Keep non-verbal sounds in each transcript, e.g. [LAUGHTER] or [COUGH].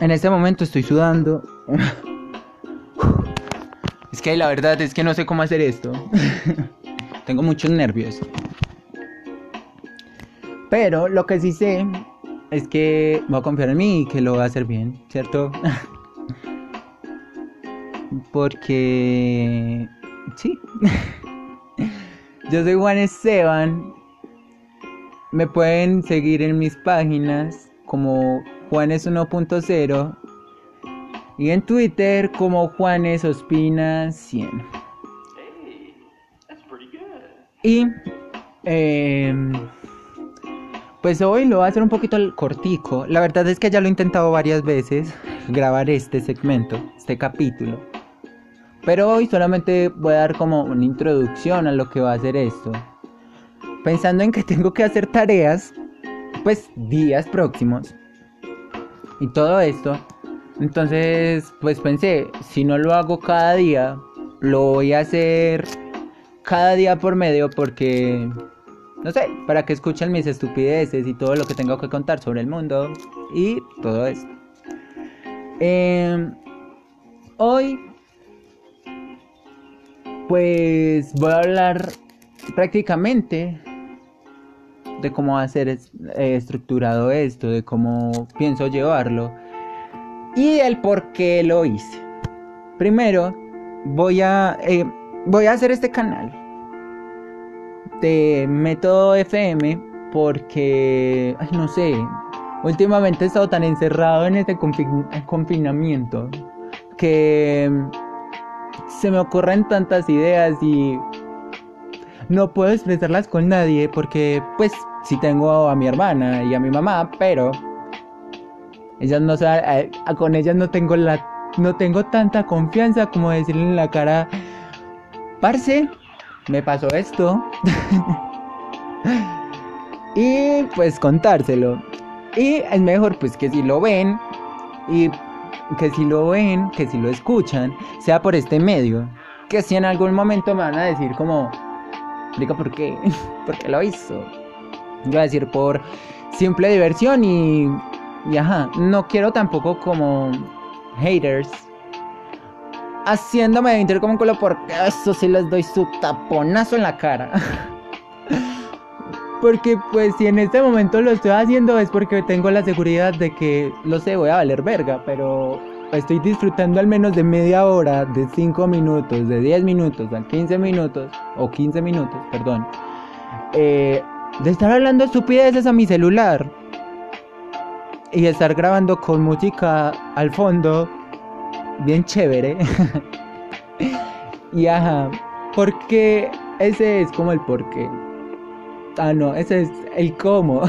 En este momento estoy sudando. [LAUGHS] Es que la verdad es que no sé cómo hacer esto. [LAUGHS] Tengo muchos nervios. Pero lo que sí sé es que voy a confiar en mí y que lo voy a hacer bien, ¿cierto? [LAUGHS] Porque... Sí. Yo soy Juan Esteban. Me pueden seguir en mis páginas como Juanes 1.0 y en Twitter como Juanes Ospina 100. Y em, pues hoy lo voy a hacer un poquito cortico. La verdad es que ya lo he intentado varias veces grabar este segmento, este capítulo. Pero hoy solamente voy a dar como una introducción a lo que va a ser esto. Pensando en que [LAUGHS] tengo que hacer tareas, pues días próximos. Y todo esto. Entonces, pues pensé, si no lo hago cada día, lo voy a hacer cada día por medio porque no sé, para que escuchen mis estupideces y todo lo que tengo que contar sobre el mundo y todo eso. Em, hoy, pues voy a hablar prácticamente de cómo va a ser estructurado esto, de cómo pienso llevarlo y el por qué lo hice. Primero, voy a, eh, voy a hacer este canal de método FM porque, no sé, últimamente he estado tan encerrado en este confinamiento que se me ocurren tantas ideas y no puedo expresarlas con nadie porque pues sí tengo a mi hermana y a mi mamá, pero ellas no eh, con ellas no tengo la no tengo tanta confianza como decirle en la cara, parce, me pasó esto. [LAUGHS] y pues contárselo. Y es mejor pues que si lo ven y que si lo ven, que si lo escuchan, sea por este medio. Que si en algún momento me van a decir como, diga por qué, [LAUGHS] por qué lo hizo. Voy a decir por simple diversión y, y ajá, no quiero tampoco como haters haciéndome de culo porque eso sí les doy su taponazo en la cara. [LAUGHS] porque pues si en este momento lo estoy haciendo es porque tengo la seguridad de que, lo sé, voy a valer verga, pero estoy disfrutando al menos de media hora, de 5 minutos, de 10 minutos, a 15 minutos, o 15 minutos, perdón, eh, de estar hablando estupideces a mi celular y estar grabando con música al fondo bien chévere. [LAUGHS] y ajá, porque ese es como el porqué. Ah, no, ese es el cómo.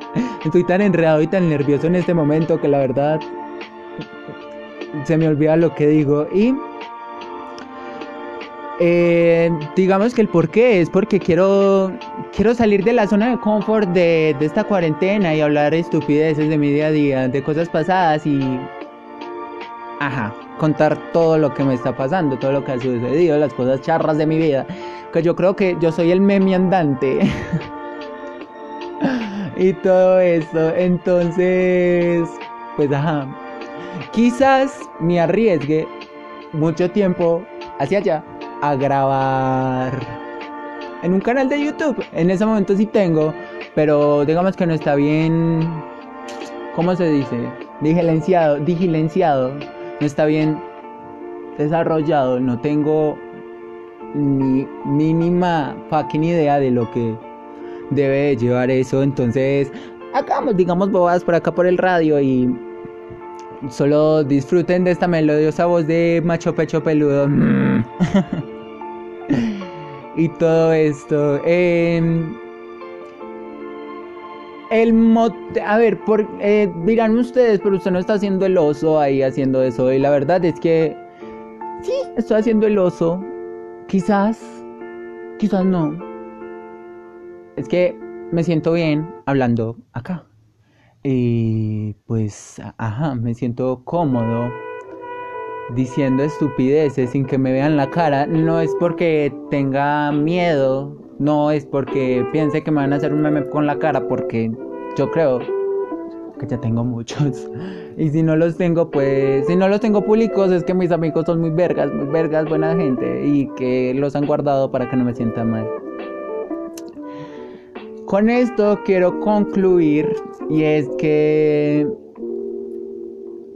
[LAUGHS] Estoy tan enredado y tan nervioso en este momento que la verdad se me olvida lo que digo. Y eh, digamos que el porqué es porque quiero, quiero salir de la zona de confort de, de esta cuarentena y hablar estupideces de mi día a día, de cosas pasadas y... Ajá contar todo lo que me está pasando, todo lo que ha sucedido, las cosas charras de mi vida. Que yo creo que yo soy el meme andante. [LAUGHS] y todo eso. Entonces, pues ajá. Quizás me arriesgue mucho tiempo hacia allá a grabar en un canal de YouTube. En ese momento sí tengo, pero digamos que no está bien. ¿Cómo se dice? Digilenciado, digilenciado no está bien desarrollado, no tengo ni mínima fucking idea de lo que debe llevar eso, entonces hagamos, digamos, bobadas por acá por el radio y solo disfruten de esta melodiosa voz de macho pecho peludo. [LAUGHS] [LAUGHS] y todo esto. Eh, el a ver, por, eh, dirán ustedes, pero usted no está haciendo el oso ahí haciendo eso. Y la verdad es que sí, estoy haciendo el oso. Quizás, quizás no. Es que me siento bien hablando acá. Y pues, ajá, me siento cómodo diciendo estupideces sin que me vean la cara. No es porque tenga miedo no es porque piense que me van a hacer un meme con la cara, porque yo creo que ya tengo muchos. [LAUGHS] Y si no los tengo, pues, si no los tengo públicos, es que mis amigos son muy vergas, muy vergas, buena gente, y que los han guardado para que no me sienta mal. Con esto quiero concluir, y es que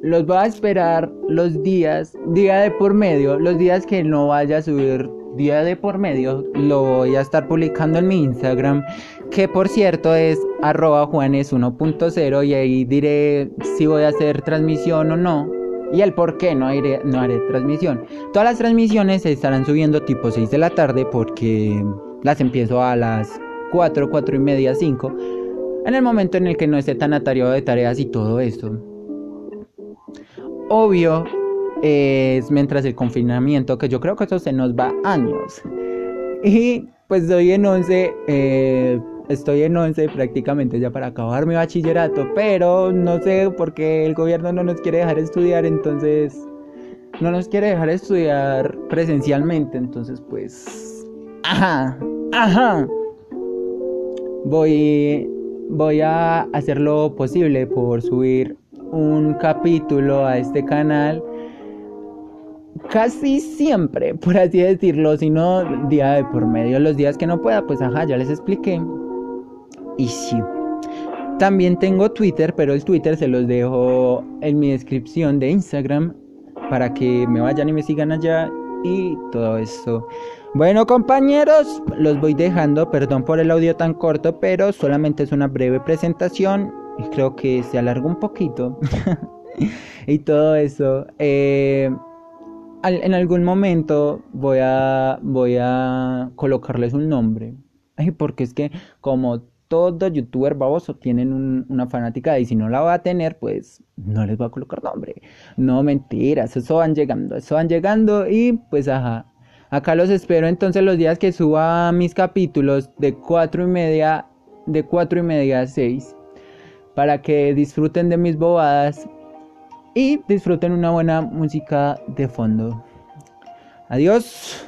los voy a esperar los días, día de por medio, los días que no vaya a subir día de por medio, lo voy a estar publicando en mi Instagram, que por cierto es arroba juanes 1.0 y ahí diré si voy a hacer transmisión o no. Y el por qué no haré, no haré transmisión. Todas las transmisiones se estarán subiendo tipo 6 de la tarde porque las empiezo a las 4, 4 y media, 5. En el momento en el que no esté tan atareado de tareas y todo eso obvio es mientras el confinamiento, que yo creo que eso se nos va años. Y pues estoy en 11, eh, estoy en 11 prácticamente ya para acabar mi bachillerato, pero no sé por qué el gobierno no nos quiere dejar estudiar, entonces no nos quiere dejar estudiar presencialmente, entonces pues, ajá, ajá, voy, voy a hacer lo posible por subir un capítulo a este canal casi siempre, por así decirlo, si no día de por medio, los días que no pueda, pues ajá, ya les expliqué. Y sí. También tengo Twitter, pero el Twitter se los dejo en mi descripción de Instagram para que me vayan y me sigan allá y todo eso. Bueno compañeros, los voy dejando, perdón por el audio tan corto, pero solamente es una breve presentación creo que se alargó un poquito [LAUGHS] y todo eso. Eh, en algún momento voy a, voy a colocarles un nombre. porque es que como todo youtuber baboso tienen una fanática y si no la va a tener, pues no les voy a colocar nombre. No mentiras, eso van llegando, eso van llegando y pues ajá. Acá los espero entonces los días que suba mis capítulos de cuatro y media, de cuatro y media a seis para que disfruten de mis bobadas y disfruten una buena música de fondo. Adiós.